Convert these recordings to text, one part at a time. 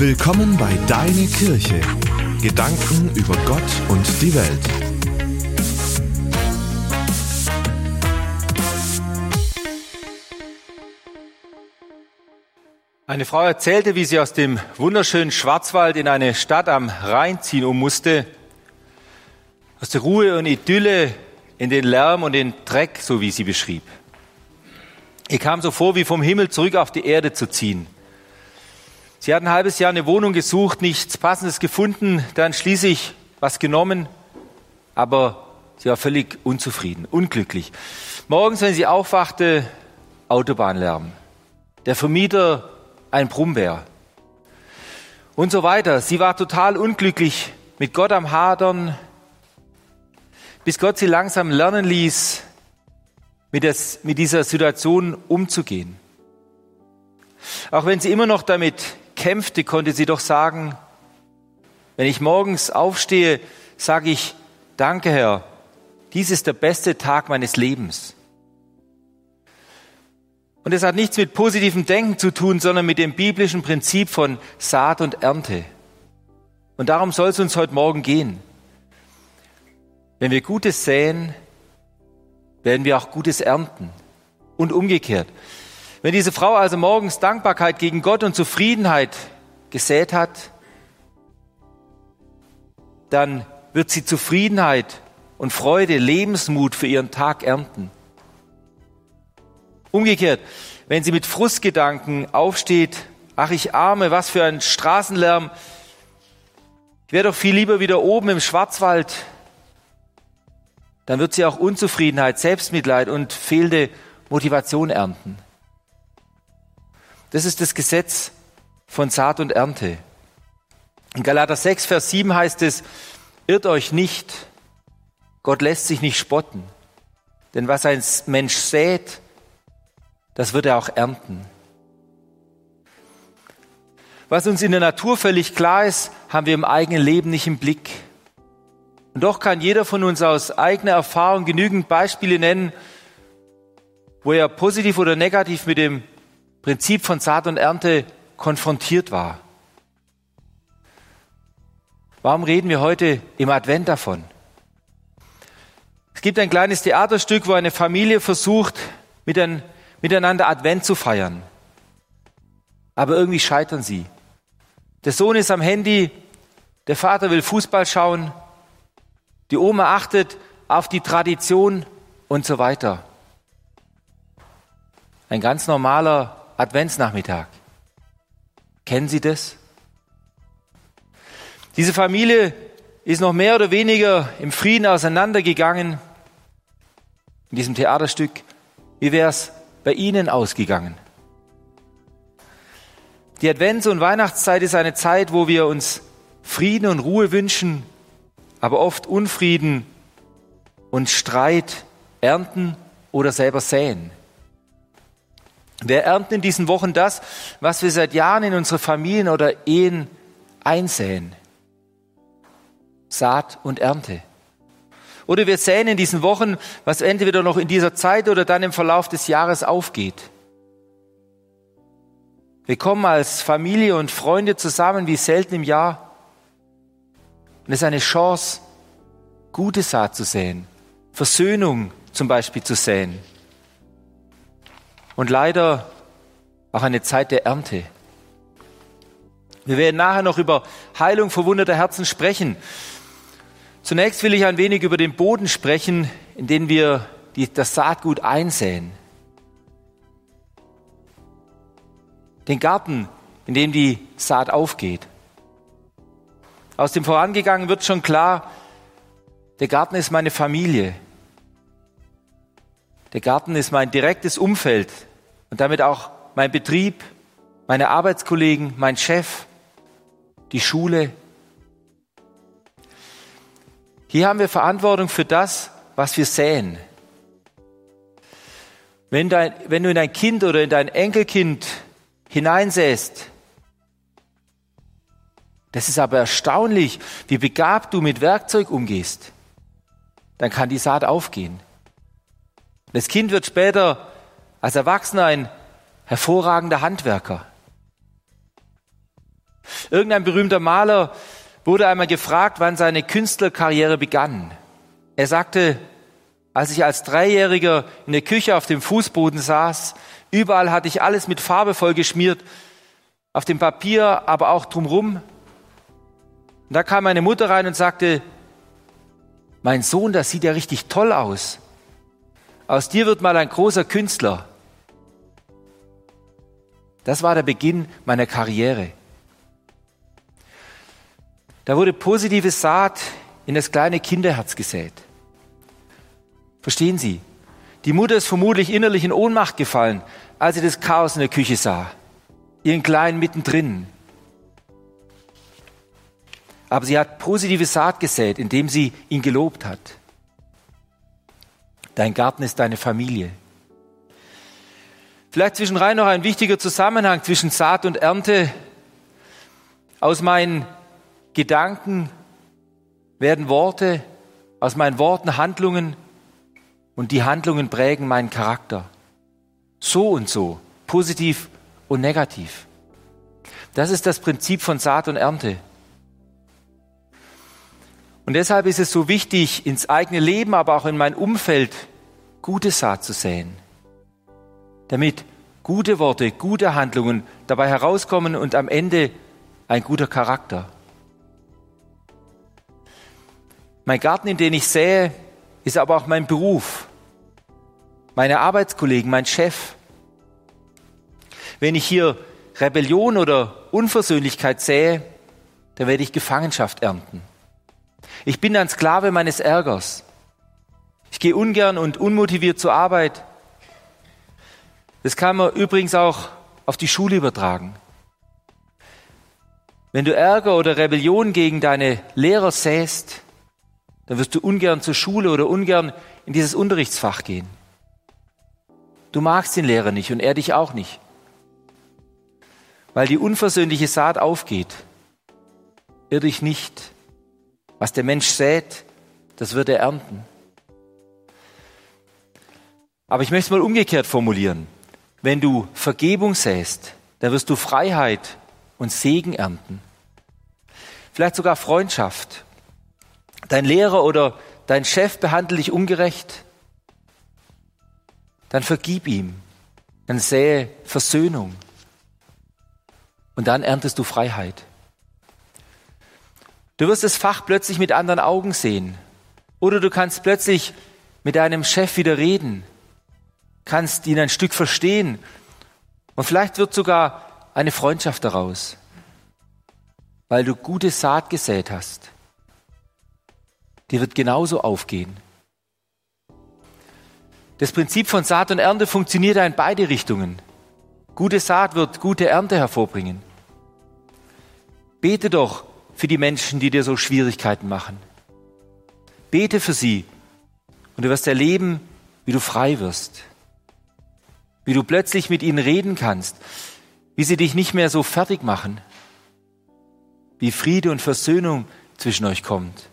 Willkommen bei Deine Kirche. Gedanken über Gott und die Welt. Eine Frau erzählte, wie sie aus dem wunderschönen Schwarzwald in eine Stadt am Rhein ziehen um musste. Aus der Ruhe und Idylle in den Lärm und den Dreck, so wie sie beschrieb. Ihr kam so vor, wie vom Himmel zurück auf die Erde zu ziehen. Sie hat ein halbes Jahr eine Wohnung gesucht, nichts Passendes gefunden, dann schließlich was genommen, aber sie war völlig unzufrieden, unglücklich. Morgens, wenn sie aufwachte, Autobahnlärm. Der Vermieter ein Brummbär. Und so weiter. Sie war total unglücklich, mit Gott am Hadern, bis Gott sie langsam lernen ließ, mit, des, mit dieser Situation umzugehen. Auch wenn sie immer noch damit kämpfte, konnte sie doch sagen, wenn ich morgens aufstehe, sage ich, danke Herr, dies ist der beste Tag meines Lebens. Und es hat nichts mit positivem Denken zu tun, sondern mit dem biblischen Prinzip von Saat und Ernte. Und darum soll es uns heute Morgen gehen. Wenn wir Gutes säen, werden wir auch Gutes ernten. Und umgekehrt. Wenn diese Frau also morgens Dankbarkeit gegen Gott und Zufriedenheit gesät hat, dann wird sie Zufriedenheit und Freude, Lebensmut für ihren Tag ernten. Umgekehrt, wenn sie mit Frustgedanken aufsteht, ach ich arme, was für ein Straßenlärm, ich wäre doch viel lieber wieder oben im Schwarzwald, dann wird sie auch Unzufriedenheit, Selbstmitleid und fehlende Motivation ernten. Das ist das Gesetz von Saat und Ernte. In Galater 6, Vers 7 heißt es, irrt euch nicht, Gott lässt sich nicht spotten. Denn was ein Mensch sät, das wird er auch ernten. Was uns in der Natur völlig klar ist, haben wir im eigenen Leben nicht im Blick. Und doch kann jeder von uns aus eigener Erfahrung genügend Beispiele nennen, wo er positiv oder negativ mit dem Prinzip von Saat und Ernte konfrontiert war. Warum reden wir heute im Advent davon? Es gibt ein kleines Theaterstück, wo eine Familie versucht, miteinander Advent zu feiern. Aber irgendwie scheitern sie. Der Sohn ist am Handy, der Vater will Fußball schauen, die Oma achtet auf die Tradition und so weiter. Ein ganz normaler Adventsnachmittag. Kennen Sie das? Diese Familie ist noch mehr oder weniger im Frieden auseinandergegangen in diesem Theaterstück. Wie wäre es bei Ihnen ausgegangen? Die Advents- und Weihnachtszeit ist eine Zeit, wo wir uns Frieden und Ruhe wünschen, aber oft Unfrieden und Streit ernten oder selber säen. Wir ernten in diesen Wochen das, was wir seit Jahren in unsere Familien oder Ehen einsäen. Saat und Ernte. Oder wir säen in diesen Wochen, was entweder noch in dieser Zeit oder dann im Verlauf des Jahres aufgeht. Wir kommen als Familie und Freunde zusammen wie selten im Jahr. Und es ist eine Chance, gute Saat zu säen, Versöhnung zum Beispiel zu säen und leider auch eine Zeit der Ernte. Wir werden nachher noch über Heilung verwundeter Herzen sprechen. Zunächst will ich ein wenig über den Boden sprechen, in den wir die, das Saatgut einsäen. Den Garten, in dem die Saat aufgeht. Aus dem Vorangegangen wird schon klar, der Garten ist meine Familie. Der Garten ist mein direktes Umfeld, und damit auch mein Betrieb, meine Arbeitskollegen, mein Chef, die Schule. Hier haben wir Verantwortung für das, was wir säen. Wenn, dein, wenn du in dein Kind oder in dein Enkelkind hineinsäst, das ist aber erstaunlich, wie begabt du mit Werkzeug umgehst. Dann kann die Saat aufgehen. Das Kind wird später als Erwachsener ein hervorragender Handwerker. Irgendein berühmter Maler wurde einmal gefragt, wann seine Künstlerkarriere begann. Er sagte, als ich als Dreijähriger in der Küche auf dem Fußboden saß, überall hatte ich alles mit Farbe vollgeschmiert, auf dem Papier, aber auch drumrum. Und da kam meine Mutter rein und sagte, mein Sohn, das sieht ja richtig toll aus. Aus dir wird mal ein großer Künstler. Das war der Beginn meiner Karriere. Da wurde positive Saat in das kleine Kinderherz gesät. Verstehen Sie? Die Mutter ist vermutlich innerlich in Ohnmacht gefallen, als sie das Chaos in der Küche sah. Ihren Kleinen mittendrin. Aber sie hat positive Saat gesät, indem sie ihn gelobt hat. Dein Garten ist deine Familie. Vielleicht zwischenrein noch ein wichtiger Zusammenhang zwischen Saat und Ernte. Aus meinen Gedanken werden Worte, aus meinen Worten Handlungen und die Handlungen prägen meinen Charakter. So und so, positiv und negativ. Das ist das Prinzip von Saat und Ernte. Und deshalb ist es so wichtig, ins eigene Leben, aber auch in mein Umfeld gute Saat zu säen, damit gute Worte, gute Handlungen dabei herauskommen und am Ende ein guter Charakter. Mein Garten, in den ich sähe, ist aber auch mein Beruf meine Arbeitskollegen, mein Chef. Wenn ich hier Rebellion oder Unversöhnlichkeit sähe, dann werde ich Gefangenschaft ernten. Ich bin ein Sklave meines Ärgers. Ich gehe ungern und unmotiviert zur Arbeit. Das kann man übrigens auch auf die Schule übertragen. Wenn du Ärger oder Rebellion gegen deine Lehrer säst, dann wirst du ungern zur Schule oder ungern in dieses Unterrichtsfach gehen. Du magst den Lehrer nicht und er dich auch nicht. Weil die unversöhnliche Saat aufgeht. Irr dich nicht. Was der Mensch sät, das wird er ernten. Aber ich möchte es mal umgekehrt formulieren. Wenn du Vergebung säst, dann wirst du Freiheit und Segen ernten. Vielleicht sogar Freundschaft. Dein Lehrer oder dein Chef behandelt dich ungerecht dann vergib ihm, dann sähe Versöhnung und dann erntest du Freiheit. Du wirst das Fach plötzlich mit anderen Augen sehen oder du kannst plötzlich mit deinem Chef wieder reden, kannst ihn ein Stück verstehen und vielleicht wird sogar eine Freundschaft daraus, weil du gute Saat gesät hast. Die wird genauso aufgehen. Das Prinzip von Saat und Ernte funktioniert in beide Richtungen. Gute Saat wird gute Ernte hervorbringen. Bete doch für die Menschen, die dir so Schwierigkeiten machen. Bete für sie und du wirst erleben, wie du frei wirst. Wie du plötzlich mit ihnen reden kannst, wie sie dich nicht mehr so fertig machen. Wie Friede und Versöhnung zwischen euch kommt.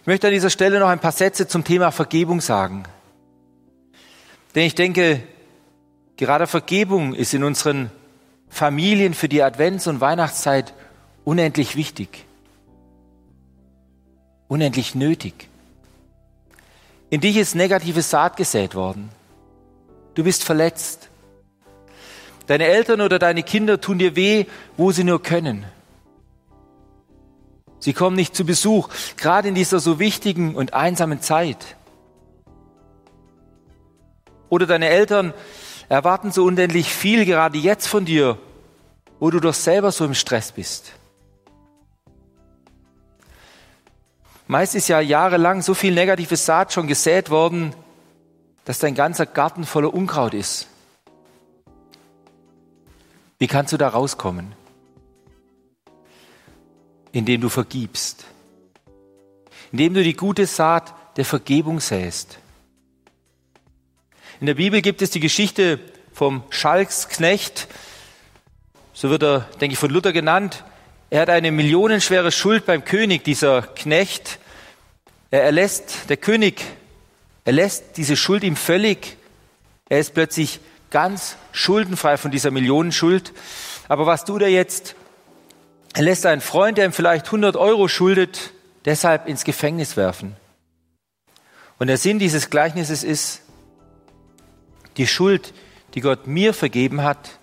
Ich möchte an dieser Stelle noch ein paar Sätze zum Thema Vergebung sagen. Denn ich denke, gerade Vergebung ist in unseren Familien für die Advents- und Weihnachtszeit unendlich wichtig, unendlich nötig. In dich ist negative Saat gesät worden. Du bist verletzt. Deine Eltern oder deine Kinder tun dir weh, wo sie nur können. Sie kommen nicht zu Besuch, gerade in dieser so wichtigen und einsamen Zeit. Oder deine Eltern erwarten so unendlich viel gerade jetzt von dir, wo du doch selber so im Stress bist. Meist ist ja jahrelang so viel negative Saat schon gesät worden, dass dein ganzer Garten voller Unkraut ist. Wie kannst du da rauskommen? indem du vergibst, indem du die gute Saat der Vergebung säst. In der Bibel gibt es die Geschichte vom Schalksknecht, so wird er, denke ich, von Luther genannt. Er hat eine millionenschwere Schuld beim König, dieser Knecht. Er erlässt, der König erlässt diese Schuld ihm völlig. Er ist plötzlich ganz schuldenfrei von dieser Millionenschuld. Aber was tut er jetzt? Er lässt einen Freund, der ihm vielleicht 100 Euro schuldet, deshalb ins Gefängnis werfen. Und der Sinn dieses Gleichnisses ist, die Schuld, die Gott mir vergeben hat,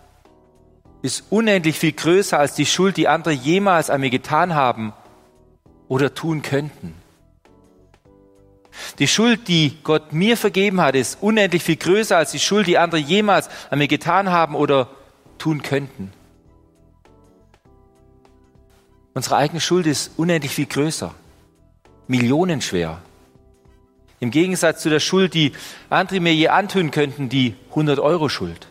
ist unendlich viel größer als die Schuld, die andere jemals an mir getan haben oder tun könnten. Die Schuld, die Gott mir vergeben hat, ist unendlich viel größer als die Schuld, die andere jemals an mir getan haben oder tun könnten. Unsere eigene Schuld ist unendlich viel größer, millionenschwer. Im Gegensatz zu der Schuld, die andere mir je antun könnten, die 100 Euro Schuld.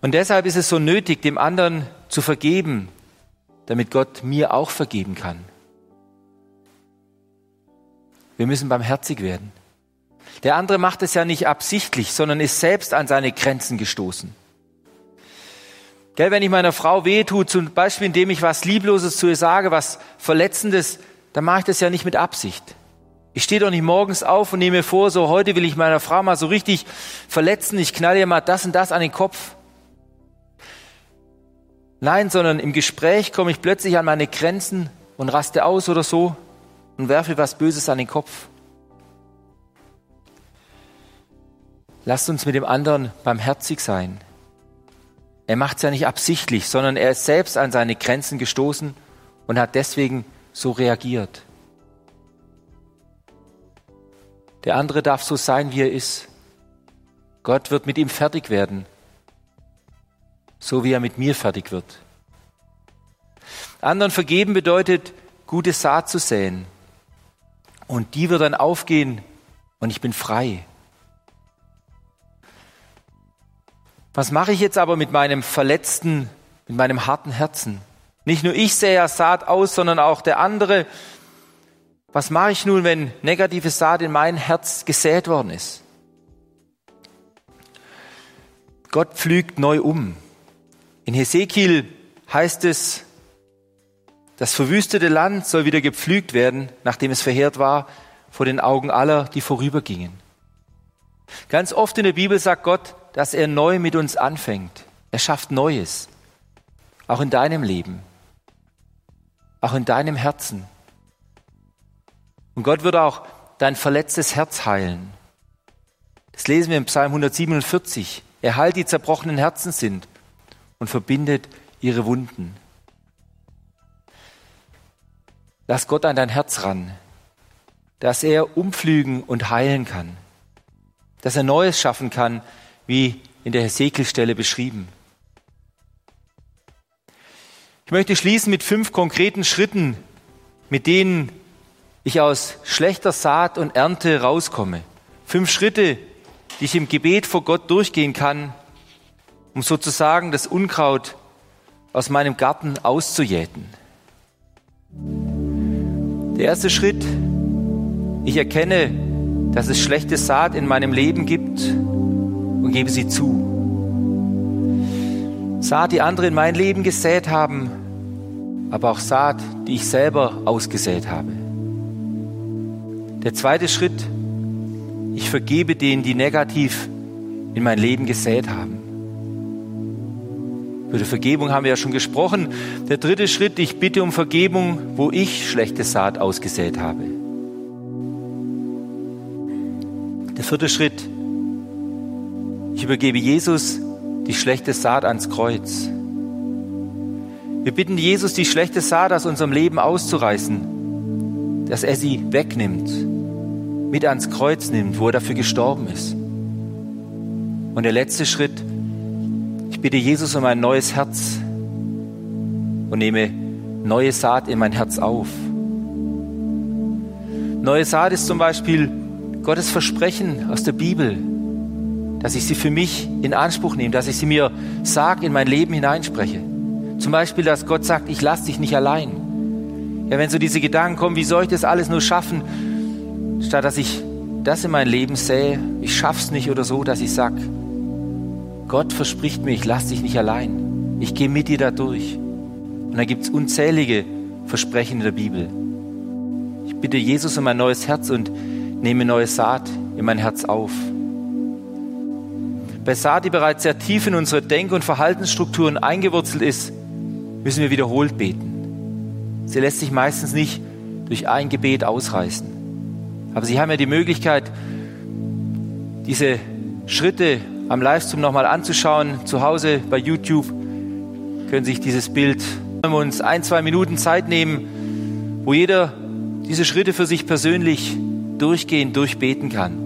Und deshalb ist es so nötig, dem anderen zu vergeben, damit Gott mir auch vergeben kann. Wir müssen barmherzig werden. Der andere macht es ja nicht absichtlich, sondern ist selbst an seine Grenzen gestoßen. Gell, wenn ich meiner Frau weh tue, zum Beispiel indem ich was Liebloses zu ihr sage, was Verletzendes, dann mache ich das ja nicht mit Absicht. Ich stehe doch nicht morgens auf und nehme vor, so heute will ich meiner Frau mal so richtig verletzen, ich knalle ihr mal das und das an den Kopf. Nein, sondern im Gespräch komme ich plötzlich an meine Grenzen und raste aus oder so und werfe was Böses an den Kopf. Lasst uns mit dem anderen barmherzig sein. Er macht es ja nicht absichtlich, sondern er ist selbst an seine Grenzen gestoßen und hat deswegen so reagiert. Der andere darf so sein, wie er ist. Gott wird mit ihm fertig werden, so wie er mit mir fertig wird. Anderen vergeben bedeutet, gute Saat zu säen. Und die wird dann aufgehen und ich bin frei. Was mache ich jetzt aber mit meinem verletzten, mit meinem harten Herzen? Nicht nur ich sähe ja Saat aus, sondern auch der andere. Was mache ich nun, wenn negative Saat in mein Herz gesät worden ist? Gott pflügt neu um. In Hesekiel heißt es, das verwüstete Land soll wieder gepflügt werden, nachdem es verheert war, vor den Augen aller, die vorübergingen. Ganz oft in der Bibel sagt Gott, dass er neu mit uns anfängt. Er schafft Neues. Auch in deinem Leben. Auch in deinem Herzen. Und Gott wird auch dein verletztes Herz heilen. Das lesen wir im Psalm 147. Er heilt die zerbrochenen Herzen sind und verbindet ihre Wunden. Lass Gott an dein Herz ran, dass er umflügen und heilen kann, dass er Neues schaffen kann, wie in der Hesekiel-Stelle beschrieben. Ich möchte schließen mit fünf konkreten Schritten, mit denen ich aus schlechter Saat und Ernte rauskomme. Fünf Schritte, die ich im Gebet vor Gott durchgehen kann, um sozusagen das Unkraut aus meinem Garten auszujäten. Der erste Schritt, ich erkenne, dass es schlechte Saat in meinem Leben gibt und gebe sie zu. Saat, die andere in mein Leben gesät haben, aber auch Saat, die ich selber ausgesät habe. Der zweite Schritt, ich vergebe denen, die negativ in mein Leben gesät haben. Über die Vergebung haben wir ja schon gesprochen. Der dritte Schritt, ich bitte um Vergebung, wo ich schlechte Saat ausgesät habe. Der vierte Schritt, ich übergebe Jesus die schlechte Saat ans Kreuz. Wir bitten Jesus, die schlechte Saat aus unserem Leben auszureißen, dass er sie wegnimmt, mit ans Kreuz nimmt, wo er dafür gestorben ist. Und der letzte Schritt, ich bitte Jesus um ein neues Herz und nehme neue Saat in mein Herz auf. Neue Saat ist zum Beispiel Gottes Versprechen aus der Bibel, dass ich sie für mich in Anspruch nehme, dass ich sie mir sage, in mein Leben hineinspreche. Zum Beispiel, dass Gott sagt, ich lasse dich nicht allein. Ja, wenn so diese Gedanken kommen, wie soll ich das alles nur schaffen, statt dass ich das in mein Leben sähe, ich schaff's nicht oder so, dass ich sage, Gott verspricht mir, ich lasse dich nicht allein. Ich gehe mit dir da durch. Und da gibt es unzählige Versprechen in der Bibel. Ich bitte Jesus um ein neues Herz und nehme neue Saat in mein Herz auf. bei Saat, die bereits sehr tief in unsere Denk- und Verhaltensstrukturen eingewurzelt ist, müssen wir wiederholt beten. Sie lässt sich meistens nicht durch ein Gebet ausreißen. Aber Sie haben ja die Möglichkeit, diese Schritte am Livestream nochmal anzuschauen. Zu Hause bei YouTube können sich dieses Bild, wenn wir uns ein, zwei Minuten Zeit nehmen, wo jeder diese Schritte für sich persönlich durchgehen, durchbeten kann.